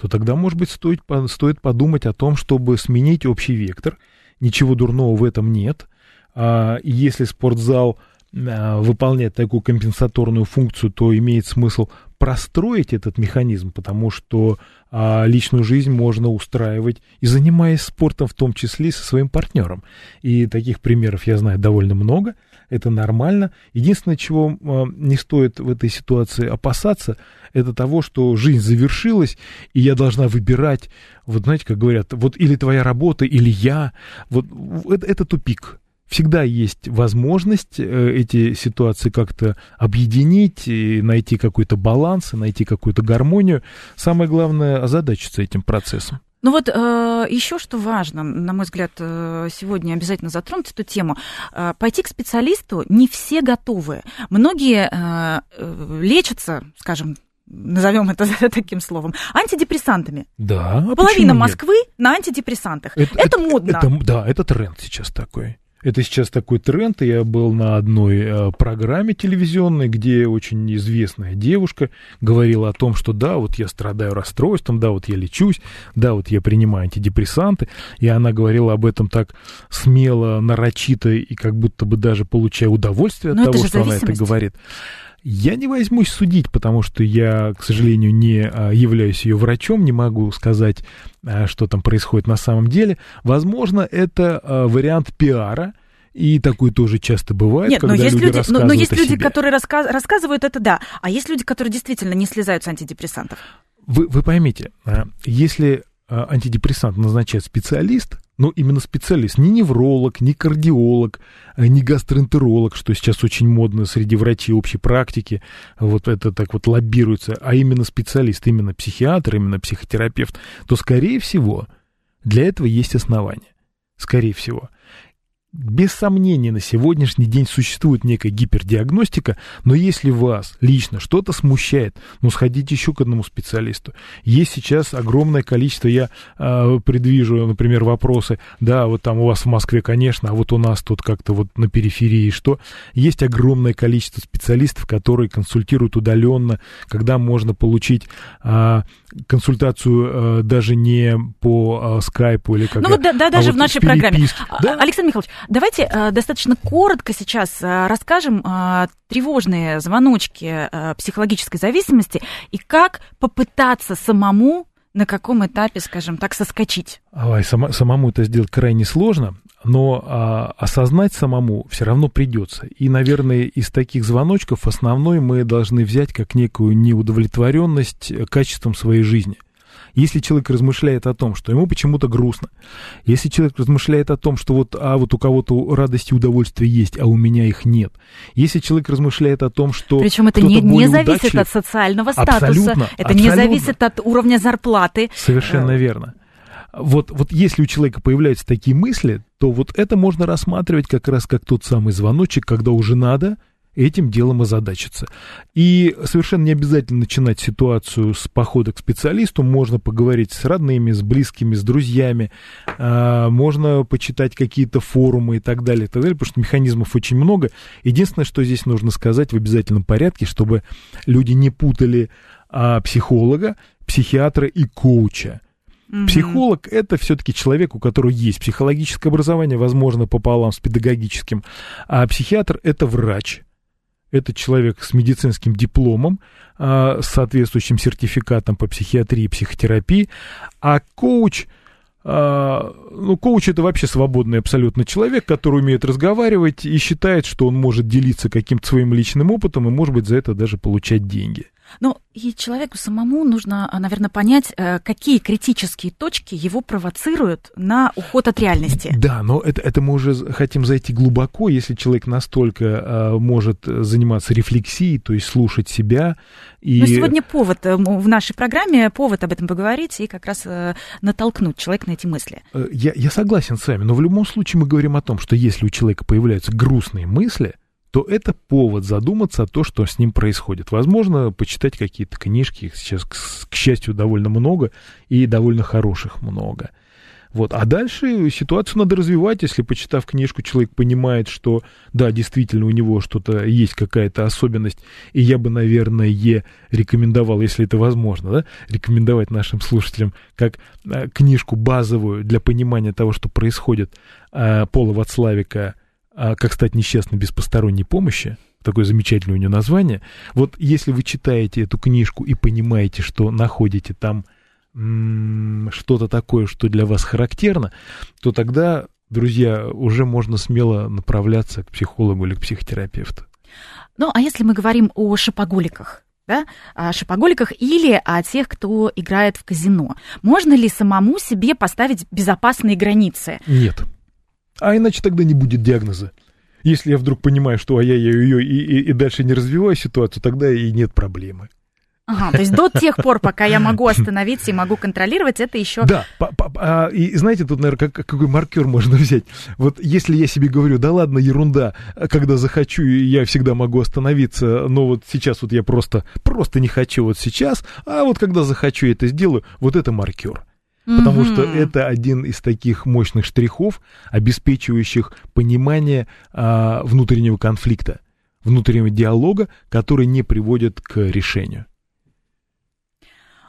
то тогда, может быть, стоит, стоит подумать о том, чтобы сменить общий вектор. Ничего дурного в этом нет. А, если спортзал а, выполняет такую компенсаторную функцию, то имеет смысл простроить этот механизм, потому что а, личную жизнь можно устраивать и занимаясь спортом, в том числе и со своим партнером. И таких примеров я знаю довольно много. Это нормально. Единственное, чего не стоит в этой ситуации опасаться, это того, что жизнь завершилась, и я должна выбирать, вот знаете, как говорят, вот или твоя работа, или я. Вот это, это тупик. Всегда есть возможность э, эти ситуации как-то объединить, и найти какой-то баланс, и найти какую-то гармонию. Самое главное озадачиться этим процессом. Ну вот э, еще что важно, на мой взгляд, э, сегодня обязательно затронуть эту тему. Э, пойти к специалисту не все готовы. Многие э, э, лечатся, скажем, назовем это таким словом, антидепрессантами. Да, а Половина? Москвы на антидепрессантах. Это, модно. это- да, это тренд сейчас такой. Это сейчас такой тренд. Я был на одной э, программе телевизионной, где очень известная девушка говорила о том, что да, вот я страдаю расстройством, да, вот я лечусь, да, вот я принимаю антидепрессанты. И она говорила об этом так смело, нарочито и как будто бы даже получая удовольствие от Но это того, что она это говорит. Я не возьмусь судить, потому что я, к сожалению, не а, являюсь ее врачом, не могу сказать, а, что там происходит на самом деле. Возможно, это а, вариант пиара, и такое тоже часто бывает, Нет, но когда есть люди, люди, но, но есть люди, себе. которые раска- рассказывают это, да. А есть люди, которые действительно не слезают с антидепрессантов. Вы, вы поймите, если антидепрессант назначает специалист, ну, именно специалист, не невролог, не кардиолог, а, не гастроэнтеролог, что сейчас очень модно среди врачей общей практики, вот это так вот лоббируется, а именно специалист, именно психиатр, именно психотерапевт, то, скорее всего, для этого есть основания. Скорее всего. Без сомнения, на сегодняшний день существует некая гипердиагностика, но если вас лично что-то смущает, ну, сходите еще к одному специалисту. Есть сейчас огромное количество, я э, предвижу, например, вопросы, да, вот там у вас в Москве, конечно, а вот у нас тут как-то вот на периферии что? Есть огромное количество специалистов, которые консультируют удаленно, когда можно получить э, консультацию э, даже не по э, скайпу или как Ну вот да, да, а даже вот в нашей программе. Да? А, Александр Михайлович, давайте э, достаточно коротко сейчас э, расскажем э, тревожные звоночки психологической зависимости и как попытаться самому на каком этапе, скажем так, соскочить. Ой, сама- самому это сделать крайне сложно, но а, осознать самому все равно придется. И, наверное, из таких звоночков основной мы должны взять как некую неудовлетворенность качеством своей жизни. Если человек размышляет о том, что ему почему-то грустно, если человек размышляет о том, что вот, а вот у кого-то радость и удовольствие есть, а у меня их нет, если человек размышляет о том, что Причем это не, не зависит удачлив- от социального статуса, Абсолютно, это не абсолютно. зависит от уровня зарплаты. Совершенно верно. Вот, вот если у человека появляются такие мысли, то вот это можно рассматривать как раз как тот самый звоночек, когда уже надо этим делом озадачиться. И совершенно не обязательно начинать ситуацию с похода к специалисту, можно поговорить с родными, с близкими, с друзьями, а, можно почитать какие-то форумы и так далее, и так далее, потому что механизмов очень много. Единственное, что здесь нужно сказать в обязательном порядке, чтобы люди не путали а, психолога, психиатра и коуча. Мгм. Психолог это все-таки человек, у которого есть психологическое образование, возможно, пополам с педагогическим, а психиатр это врач. Это человек с медицинским дипломом, а, с соответствующим сертификатом по психиатрии и психотерапии, а коуч, а, ну, коуч это вообще свободный абсолютно человек, который умеет разговаривать и считает, что он может делиться каким-то своим личным опытом и, может быть, за это даже получать деньги. Ну, и человеку самому нужно, а, наверное, понять, э, какие критические точки его провоцируют на уход от реальности. Да, но это, это мы уже хотим зайти глубоко, если человек настолько а, может заниматься рефлексией, то есть слушать себя. И... Но сегодня повод э, в нашей программе, повод об этом поговорить и как раз э, натолкнуть человека на эти мысли. Э, Я, я согласен с вами, но в любом случае мы говорим о том, что если у человека появляются грустные мысли, то это повод задуматься о том, что с ним происходит. Возможно, почитать какие-то книжки, их сейчас, к, счастью, довольно много, и довольно хороших много. Вот. А дальше ситуацию надо развивать, если, почитав книжку, человек понимает, что, да, действительно, у него что-то есть, какая-то особенность, и я бы, наверное, рекомендовал, если это возможно, да, рекомендовать нашим слушателям как э, книжку базовую для понимания того, что происходит, э, Пола Вацлавика «Как стать несчастным без посторонней помощи», такое замечательное у нее название. Вот если вы читаете эту книжку и понимаете, что находите там что-то такое, что для вас характерно, то тогда, друзья, уже можно смело направляться к психологу или к психотерапевту. Ну, а если мы говорим о шопоголиках, да, о шопоголиках или о тех, кто играет в казино, можно ли самому себе поставить безопасные границы? Нет. А иначе тогда не будет диагноза. Если я вдруг понимаю, что ай-яй-яй-яй, и, и, и дальше не развиваю ситуацию, тогда и нет проблемы. Ага, то есть до тех пор, пока я могу остановиться и могу контролировать, это еще... Да, по- по- а, и знаете, тут, наверное, как, какой маркер можно взять. Вот если я себе говорю, да ладно, ерунда, когда захочу, я всегда могу остановиться, но вот сейчас вот я просто, просто не хочу вот сейчас, а вот когда захочу, я это сделаю, вот это маркер. Потому что это один из таких мощных штрихов, обеспечивающих понимание а, внутреннего конфликта, внутреннего диалога, который не приводит к решению.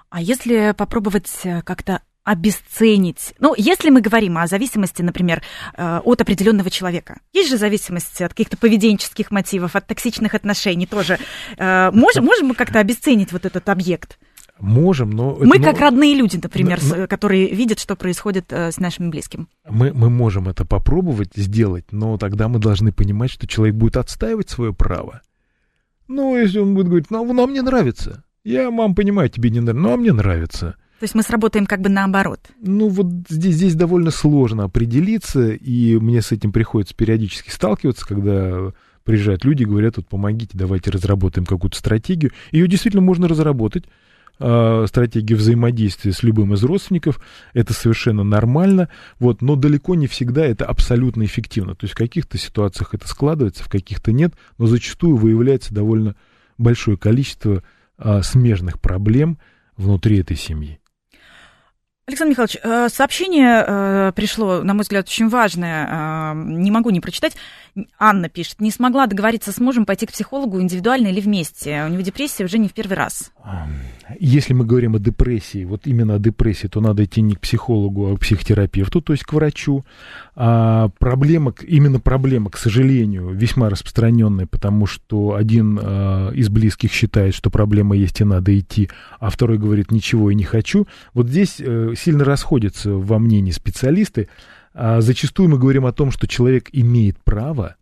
А если попробовать э, как-то обесценить. Ну, если мы говорим о зависимости, например, э, от определенного человека. Есть же зависимость от каких-то поведенческих мотивов, от токсичных отношений тоже. Э, Можем, можем мы как-то обесценить вот этот объект? Можем, но... это, Мы ну, как родные люди, например, но- с- которые видят, что происходит э, с нашим близким. Мы, мы можем это попробовать сделать, но тогда мы должны понимать, что человек будет отстаивать свое право. Ну, если он будет говорить, ну, нам не нравится. Я, мам, понимаю, тебе не нравится, ну, а мне нравится. То есть мы сработаем как бы наоборот. Ну, вот здесь, здесь довольно сложно определиться, и мне с этим приходится периодически сталкиваться, когда приезжают люди и говорят, вот помогите, давайте разработаем какую-то стратегию. Ее действительно можно разработать. Э, стратегия взаимодействия с любым из родственников, это совершенно нормально, вот, но далеко не всегда это абсолютно эффективно. То есть в каких-то ситуациях это складывается, в каких-то нет, но зачастую выявляется довольно большое количество э, смежных проблем внутри этой семьи. Александр Михайлович, э, сообщение э, пришло, на мой взгляд, очень важное. Э, не могу не прочитать. Анна пишет, не смогла договориться с мужем пойти к психологу индивидуально или вместе. У него депрессия уже не в первый раз. Если мы говорим о депрессии, вот именно о депрессии, то надо идти не к психологу, а к психотерапевту, то есть к врачу. А проблема, именно проблема, к сожалению, весьма распространенная, потому что один а, из близких считает, что проблема есть и надо идти, а второй говорит ничего и не хочу. Вот здесь э, сильно расходятся во мнении специалисты. А зачастую мы говорим о том, что человек имеет право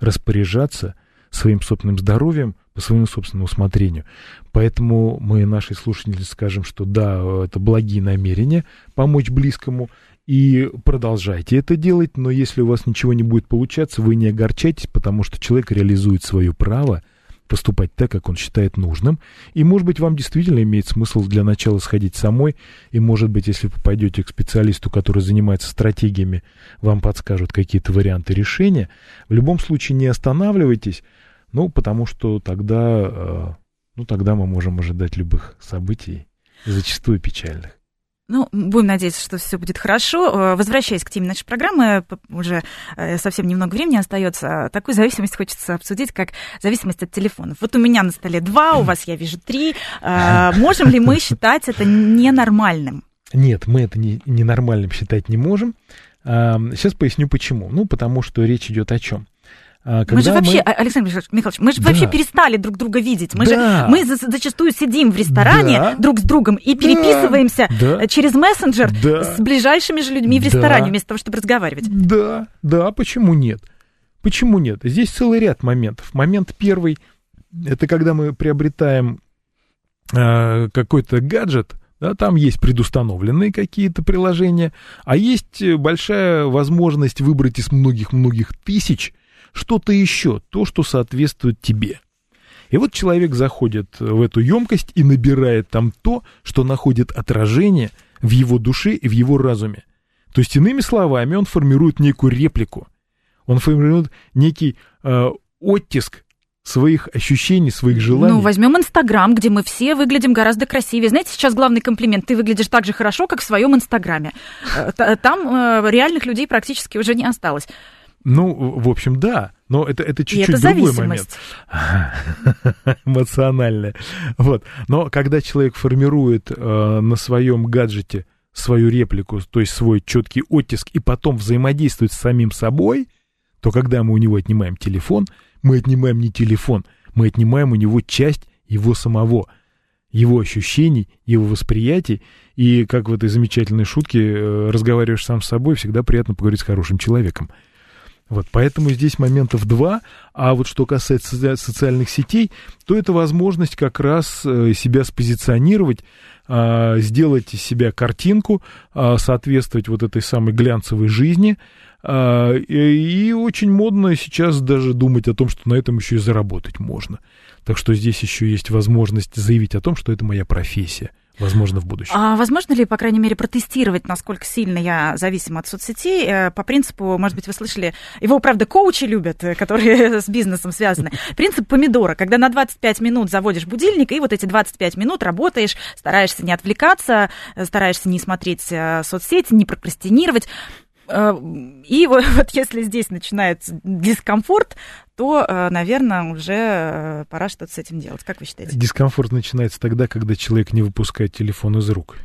распоряжаться своим собственным здоровьем по своему собственному усмотрению. Поэтому мы нашей слушательнице скажем, что да, это благие намерения помочь близкому, и продолжайте это делать, но если у вас ничего не будет получаться, вы не огорчайтесь, потому что человек реализует свое право поступать так, как он считает нужным. И, может быть, вам действительно имеет смысл для начала сходить самой. И, может быть, если попадете к специалисту, который занимается стратегиями, вам подскажут какие-то варианты решения. В любом случае не останавливайтесь, ну, потому что тогда, э, ну, тогда мы можем ожидать любых событий, зачастую печальных. Ну, будем надеяться, что все будет хорошо. Э, возвращаясь к теме нашей программы, уже э, совсем немного времени остается. Такую зависимость хочется обсудить, как зависимость от телефонов. Вот у меня на столе два, у вас, я вижу, три. Э, можем ли мы считать это ненормальным? Нет, мы это не, ненормальным считать не можем. Сейчас поясню почему. Ну, потому что речь идет о чем? А, мы же вообще, мы... Александр Михайлович, мы же да. вообще перестали друг друга видеть. Мы да. же мы зачастую сидим в ресторане да. друг с другом и переписываемся да. через мессенджер да. с ближайшими же людьми в ресторане, да. вместо того, чтобы разговаривать. Да, да, почему нет? Почему нет? Здесь целый ряд моментов. Момент первый это когда мы приобретаем э, какой-то гаджет, да, там есть предустановленные какие-то приложения, а есть большая возможность выбрать из многих-многих тысяч что-то еще, то, что соответствует тебе. И вот человек заходит в эту емкость и набирает там то, что находит отражение в его душе и в его разуме. То есть, иными словами, он формирует некую реплику. Он формирует некий э, оттиск своих ощущений, своих желаний. Ну, возьмем Инстаграм, где мы все выглядим гораздо красивее. Знаете, сейчас главный комплимент, ты выглядишь так же хорошо, как в своем Инстаграме. Э, там э, реальных людей практически уже не осталось. Ну, в общем, да, но это, это чуть-чуть другой момент. Эмоциональное. Вот. Но когда человек формирует э, на своем гаджете свою реплику, то есть свой четкий оттиск, и потом взаимодействует с самим собой, то когда мы у него отнимаем телефон, мы отнимаем не телефон, мы отнимаем у него часть его самого, его ощущений, его восприятий. И как в этой замечательной шутке э, разговариваешь сам с собой, всегда приятно поговорить с хорошим человеком. Вот, поэтому здесь моментов два. А вот что касается социальных сетей, то это возможность как раз э, себя спозиционировать, а, сделать из себя картинку, а, соответствовать вот этой самой глянцевой жизни. А, и очень модно сейчас даже думать о том, что на этом еще и заработать можно. Так что здесь еще есть возможность заявить о том, что это моя профессия возможно, в будущем. А возможно ли, по крайней мере, протестировать, насколько сильно я зависима от соцсетей? Э, по принципу, может быть, вы слышали, его, правда, коучи любят, э, которые с бизнесом связаны. Принцип помидора, когда на 25 минут заводишь будильник, и вот эти 25 минут работаешь, стараешься не отвлекаться, э, стараешься не смотреть соцсети, не прокрастинировать. И вот, если здесь начинается дискомфорт, то, наверное, уже пора что-то с этим делать. Как вы считаете? Дискомфорт начинается тогда, когда человек не выпускает телефон из рук.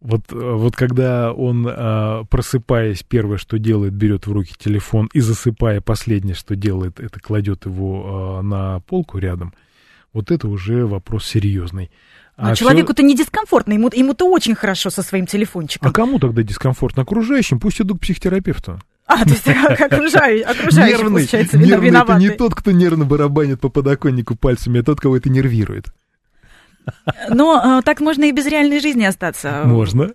Вот, вот когда он, просыпаясь, первое, что делает, берет в руки телефон и засыпая, последнее, что делает, это кладет его на полку рядом, вот это уже вопрос серьезный. А, а человеку-то не дискомфортно, ему, ему-то очень хорошо со своим телефончиком. А кому тогда дискомфортно? Окружающим, пусть идут к психотерапевту. А, то есть окружающий, окружающий нервный, получается, нервный это не тот, кто нервно барабанит по подоконнику пальцами, а тот, кого это нервирует. Но э, так можно и без реальной жизни остаться. Можно.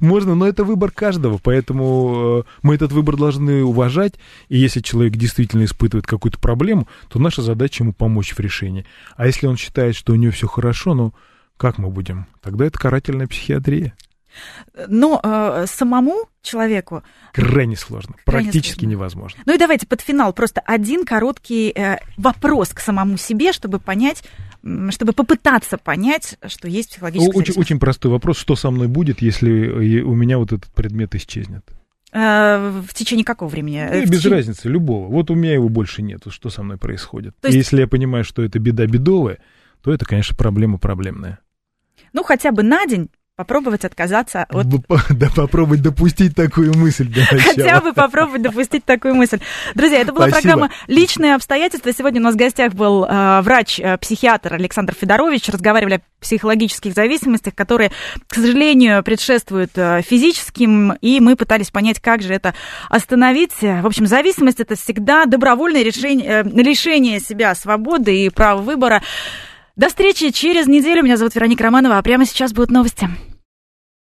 Можно, но это выбор каждого, поэтому э, мы этот выбор должны уважать, и если человек действительно испытывает какую-то проблему, то наша задача ему помочь в решении. А если он считает, что у него все хорошо, ну, как мы будем? Тогда это карательная психиатрия. Но э, самому человеку... Крайне сложно, Крайне практически сложно. невозможно. Ну и давайте под финал просто один короткий э, вопрос к самому себе, чтобы понять, чтобы попытаться понять, что есть психологическая Очень, очень простой вопрос, что со мной будет, если э, у меня вот этот предмет исчезнет? Э, в течение какого времени? Ну, без течение- разницы, любого. Вот у меня его больше нет, что со мной происходит. То есть- Если я понимаю, что это беда бедовая, то это, конечно, проблема проблемная. Ну, хотя бы на день попробовать отказаться от Да попробовать допустить такую мысль для начала. Хотя бы попробовать допустить такую мысль. Друзья, это была Спасибо. программа «Личные обстоятельства». Сегодня у нас в гостях был э, врач-психиатр Александр Федорович. Разговаривали о психологических зависимостях, которые, к сожалению, предшествуют э, физическим, и мы пытались понять, как же это остановить. В общем, зависимость – это всегда добровольное решение, э, лишение себя свободы и права выбора. До встречи через неделю. Меня зовут Вероника Романова, а прямо сейчас будут новости.